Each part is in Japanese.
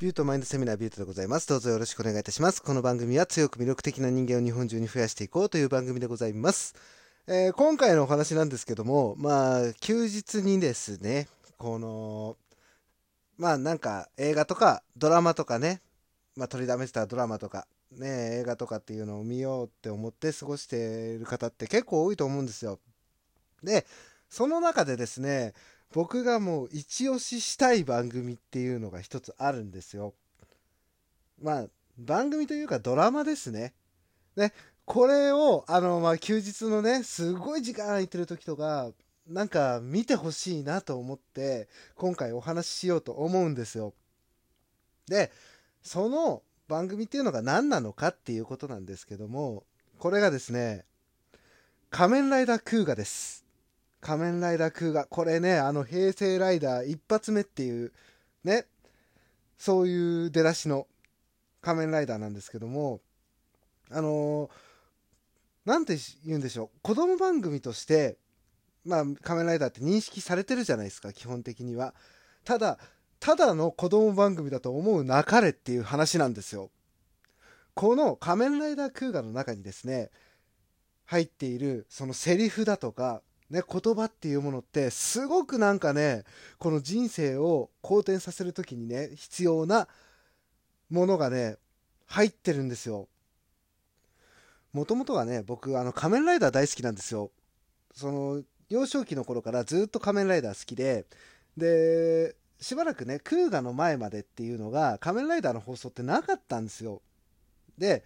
ビュートマインドセミナービュートでございます。どうぞよろしくお願いいたします。この番組は強く魅力的な人間を日本中に増やしていこうという番組でございます。えー、今回のお話なんですけども、まあ、休日にですね、この、まあなんか映画とかドラマとかね、まあ取りだめてたドラマとか、ね、映画とかっていうのを見ようって思って過ごしている方って結構多いと思うんですよ。で、その中でですね、僕がもう一押ししたい番組っていうのが一つあるんですよ。まあ、番組というかドラマですね。ね、これを、あの、まあ、休日のね、すごい時間空いてる時とか、なんか見てほしいなと思って、今回お話ししようと思うんですよ。で、その番組っていうのが何なのかっていうことなんですけども、これがですね、仮面ライダークーガです。仮面ライダークーガ。これね、あの、平成ライダー一発目っていう、ね、そういう出だしの仮面ライダーなんですけども、あのー、なんて言うんでしょう。子供番組として、まあ、仮面ライダーって認識されてるじゃないですか、基本的には。ただ、ただの子供番組だと思うなかれっていう話なんですよ。この仮面ライダークーガの中にですね、入っているそのセリフだとか、ね、言葉っていうものってすごくなんかねこの人生を好転させる時にね必要なものがね入ってるんですよ。もともとはね僕あの仮面ライダー大好きなんですよ。その幼少期の頃からずっと仮面ライダー好きででしばらくねクーガの前までっていうのが仮面ライダーの放送ってなかったんですよ。で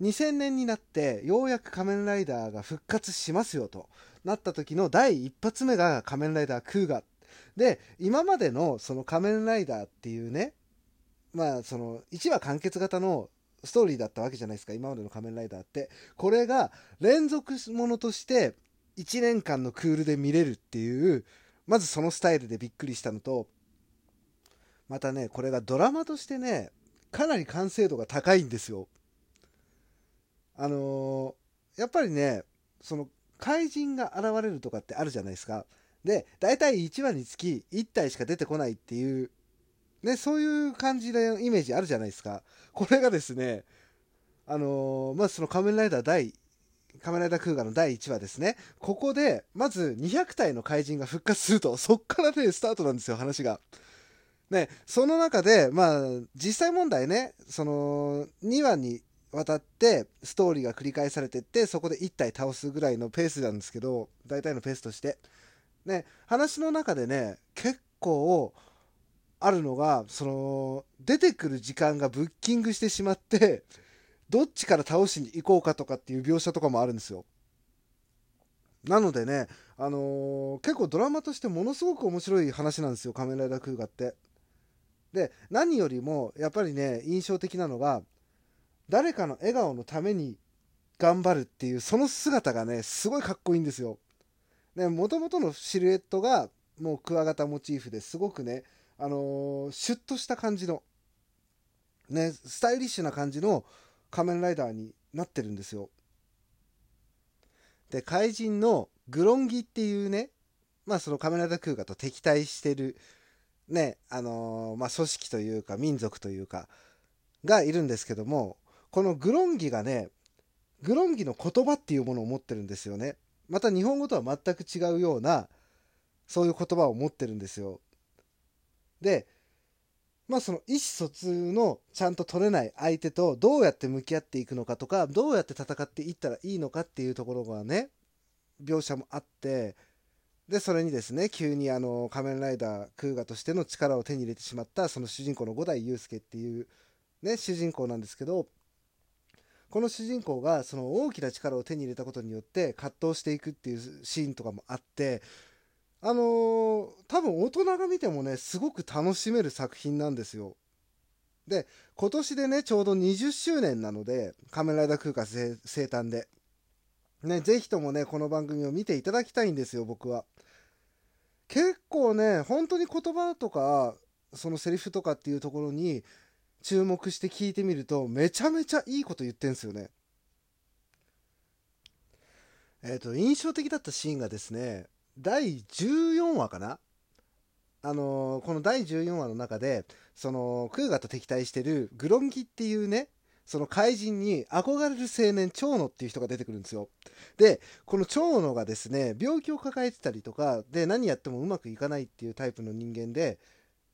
2000年になってようやく仮面ライダーが復活しますよとなった時の第一発目が仮面ライダークーガで今までのその仮面ライダーっていうねまあその1話完結型のストーリーだったわけじゃないですか今までの仮面ライダーって。これが連続ものとして1年間のクールで見れるっていうまずそのスタイルでびっくりしたのとまたねこれがドラマとしてねかなり完成度が高いんですよ。あのー、やっぱりねその怪人が現れるとかってあるじゃないですか。で、大体1話につき1体しか出てこないっていう、ね、そういう感じのイメージあるじゃないですか。これがですね、あのー、まずその仮面ライダー第、仮面ライダークーガの第1話ですね。ここで、まず200体の怪人が復活すると、そっからね、スタートなんですよ、話が。ね、その中で、まあ、実際問題ね、その、2話に渡ってストーリーが繰り返されてってそこで1体倒すぐらいのペースなんですけど大体のペースとして。ね話の中でね結構あるのがその出てくる時間がブッキングしてしまってどっちから倒しに行こうかとかっていう描写とかもあるんですよ。なのでねあのー、結構ドラマとしてものすごく面白い話なんですよ仮面ライダークーガって。で何よりもやっぱりね印象的なのが誰かの笑顔のために頑張るっていうその姿がねすごいかっこいいんですよ。もともとのシルエットがもうクワガタモチーフですごくね、あのー、シュッとした感じの、ね、スタイリッシュな感じの仮面ライダーになってるんですよ。で怪人のグロンギっていうねまあその仮面ライダークーガと敵対してるねあのー、まあ組織というか民族というかがいるんですけどもこのグロンギがね、グロンギの言葉っていうものを持ってるんですよね。また日本語とは全く違うような、そういう言葉を持ってるんですよ。で、まあその意思疎通のちゃんと取れない相手とどうやって向き合っていくのかとか、どうやって戦っていったらいいのかっていうところがね、描写もあって、で、それにですね、急にあの、仮面ライダークーガとしての力を手に入れてしまった、その主人公の五代祐介っていう、ね、主人公なんですけど、この主人公がその大きな力を手に入れたことによって葛藤していくっていうシーンとかもあってあのー、多分大人が見てもねすごく楽しめる作品なんですよ。で今年でねちょうど20周年なので「仮面ライダー空間生誕で」ね是非ともねこの番組を見ていただきたいんですよ僕は。結構ね本当に言葉とかそのセリフとかっていうところに注目して聞いてみるとめちゃめちゃいいこと言ってんすよね。えっ、ー、と印象的だったシーンがですね第14話かな？あのー、この第14話の中でそのクーガと敵対してるグロンギっていうねその怪人に憧れる青年長野っていう人が出てくるんですよでこの長野がですね病気を抱えてたりとかで何やってもうまくいかないっていうタイプの人間で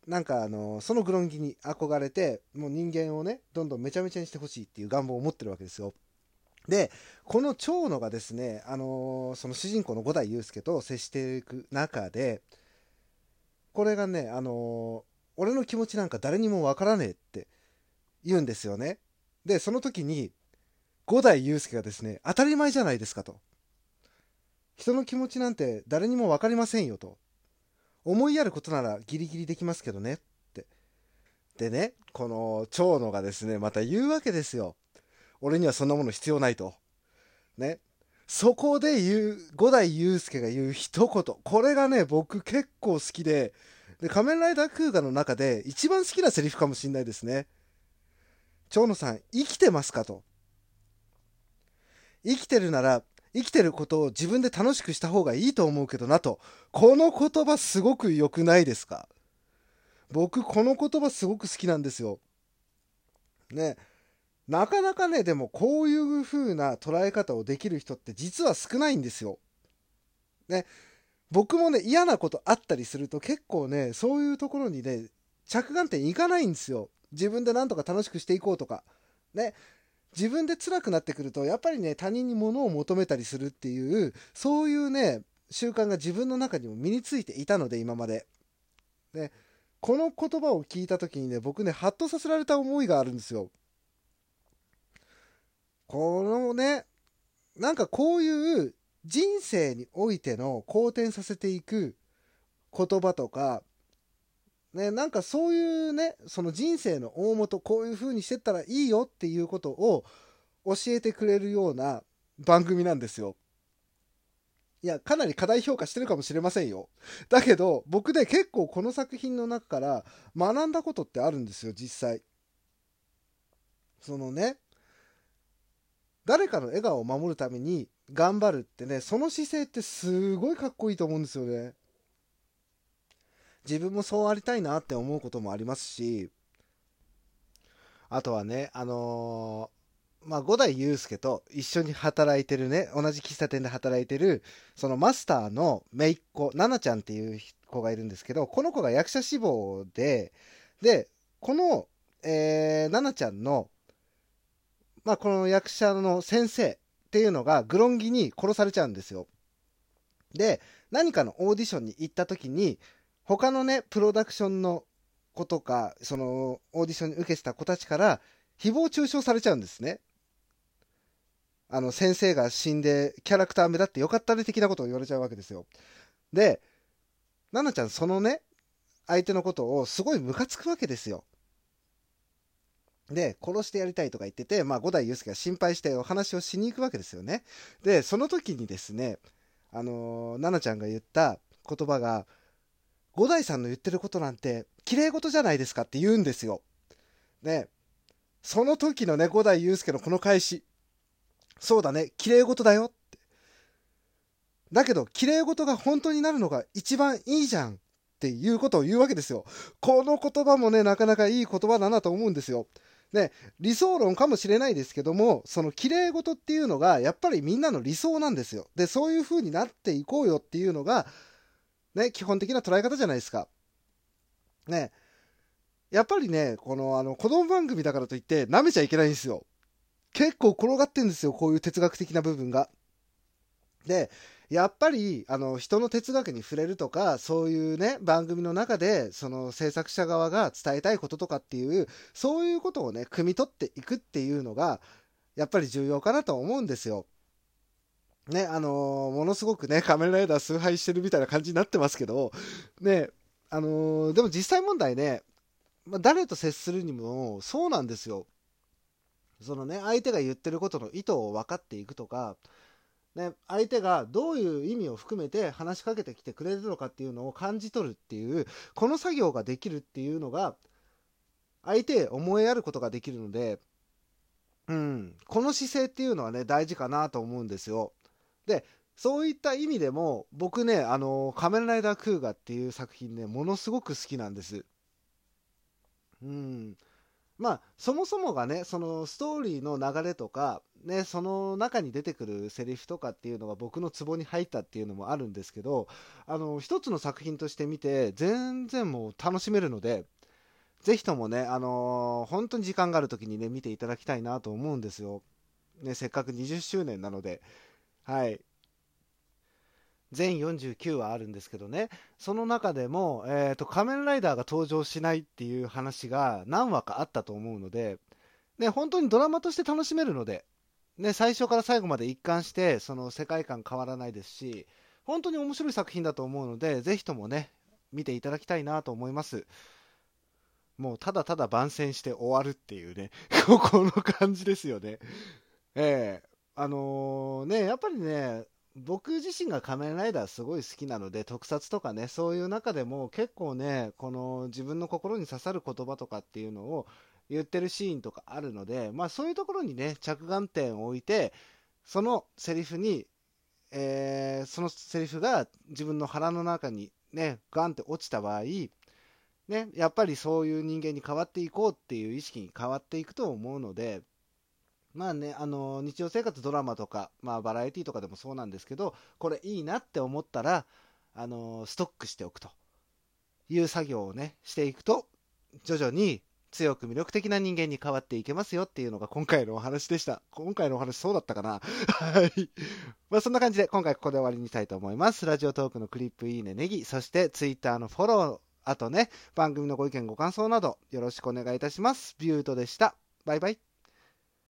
なんかあのそのグロンギに憧れてもう人間をねどんどんめちゃめちゃにしてほしいっていう願望を持ってるわけですよ。でこの長野がですね、あのその主人公の五代祐介と接していく中でこれがね、あの俺の気持ちなんか誰にもわからねえって言うんですよね。でその時に五代祐介がですね当たり前じゃないですかと。人の気持ちなんて誰にも分かりませんよと。思いやることならギリギリできますけどねって。でねこの長野がですねまた言うわけですよ。俺にはそんなもの必要ないと。ね。そこで言う五代祐介が言う一言。これがね僕結構好きで。で仮面ライダークーガの中で一番好きなセリフかもしんないですね。長野さん生きてますかと。生きてるなら生きてることを自分で楽しくした方がいいと思うけどなと。この言葉すごく良くないですか？僕この言葉すごく好きなんですよ。ね。なかなかねでもこういう風な捉え方をできる人って実は少ないんですよ。ね。僕もね嫌なことあったりすると結構ねそういうところにね着眼点いかないんですよ。自分で何とか楽しくしていこうとか。ね。自分で辛くなってくるとやっぱりね他人に物を求めたりするっていうそういうね習慣が自分の中にも身についていたので今まで。でこの言葉を聞いた時にね僕ねハッとさせられた思いがあるんですよ。このねなんかこういう人生においての好転させていく言葉とかね、なんかそういうね、その人生の大元、こういう風にしてったらいいよっていうことを教えてくれるような番組なんですよ。いや、かなり過大評価してるかもしれませんよ。だけど、僕ね、結構この作品の中から学んだことってあるんですよ、実際。そのね、誰かの笑顔を守るために頑張るってね、その姿勢ってすごいかっこいいと思うんですよね。自分もそうありたいなって思うこともありますし、あとはね、あのー、まあ、五代祐介と一緒に働いてるね、同じ喫茶店で働いてる、そのマスターの姪っ子、奈々ちゃんっていう子がいるんですけど、この子が役者志望で、で、この、えー、奈々ちゃんの、まあ、この役者の先生っていうのが、グロンギに殺されちゃうんですよ。で、何かのオーディションに行った時に、他のね、プロダクションの子とか、その、オーディションに受けてた子たちから、誹謗中傷されちゃうんですね。あの、先生が死んで、キャラクター目立ってよかったね的なことを言われちゃうわけですよ。で、奈々ちゃん、そのね、相手のことをすごいムカつくわけですよ。で、殺してやりたいとか言ってて、まあ、五代祐介が心配してお話をしに行くわけですよね。で、その時にですね、あのー、奈々ちゃんが言った言葉が、五代さんの言ってることなんて綺麗事じゃないですかって言うんですよ。ねその時のね五代祐介のこの返しそうだね綺麗事だよってだけど綺麗事が本当になるのが一番いいじゃんっていうことを言うわけですよ。この言葉もねなかなかいい言葉だなと思うんですよ。ね、理想論かもしれないですけどもその綺麗事っていうのがやっぱりみんなの理想なんですよ。でそういう風になっていこうよっていうのがね、基本的な捉え方じゃないですか。ね。やっぱりね、この、あの、子供番組だからといって、舐めちゃいけないんですよ。結構転がってんですよ、こういう哲学的な部分が。で、やっぱり、あの、人の哲学に触れるとか、そういうね、番組の中で、その制作者側が伝えたいこととかっていう、そういうことをね、汲み取っていくっていうのが、やっぱり重要かなと思うんですよ。ね、あのー、ものすごくね、仮面ライダー崇拝してるみたいな感じになってますけど、ね、あのー、でも実際問題ね、まあ、誰と接するにもそうなんですよ。そのね、相手が言ってることの意図を分かっていくとか、ね、相手がどういう意味を含めて話しかけてきてくれるのかっていうのを感じ取るっていう、この作業ができるっていうのが、相手へ思いやることができるので、うん、この姿勢っていうのはね、大事かなと思うんですよ。でそういった意味でも僕ね「あの仮面ライダークーガ」っていう作品ねものすごく好きなんですうん。まあ、そもそもがね、そのストーリーの流れとか、ね、その中に出てくるセリフとかっていうのが僕のツボに入ったっていうのもあるんですけど、あの、一つの作品として見て、全然もう楽しめるので、ぜひともね、あのー本当に時間がある時にね、見ていただきたいなと思うんですよ。ね、せっかく20周年なので、はい。全49話あるんですけどね、その中でも、えーと、仮面ライダーが登場しないっていう話が何話かあったと思うので、ね、本当にドラマとして楽しめるので、ね、最初から最後まで一貫して、その世界観変わらないですし、本当に面白い作品だと思うので、ぜひともね、見ていただきたいなと思います。もうただただ番宣して終わるっていうね、この感じですよね。ええあのね、やっぱりね、僕自身が仮面ライダーすごい好きなので、特撮とかね、そういう中でも結構ね、この自分の心に刺さる言葉とかっていうのを言ってるシーンとかあるので、まあそういうところにね、着眼点を置いて、そのセリフに、えーそのセリフが自分の腹の中にね、ガンって落ちた場合、ね、やっぱりそういう人間に変わっていこうっていう意識に変わっていくと思うので、まあね、あの日常生活ドラマとか、まあ、バラエティとかでもそうなんですけど、これいいなって思ったら、あのストックしておくという作業をね、していくと、徐々に強く魅力的な人間に変わっていけますよっていうのが今回のお話でした。今回のお話そうだったかなはい。まあそんな感じで今回ここで終わりにしたいと思います。ラジオトークのクリップいいねネギ、そしてツイッターのフォロー、あとね、番組のご意見ご感想などよろしくお願いいたします。ビュートでした。バイバイ。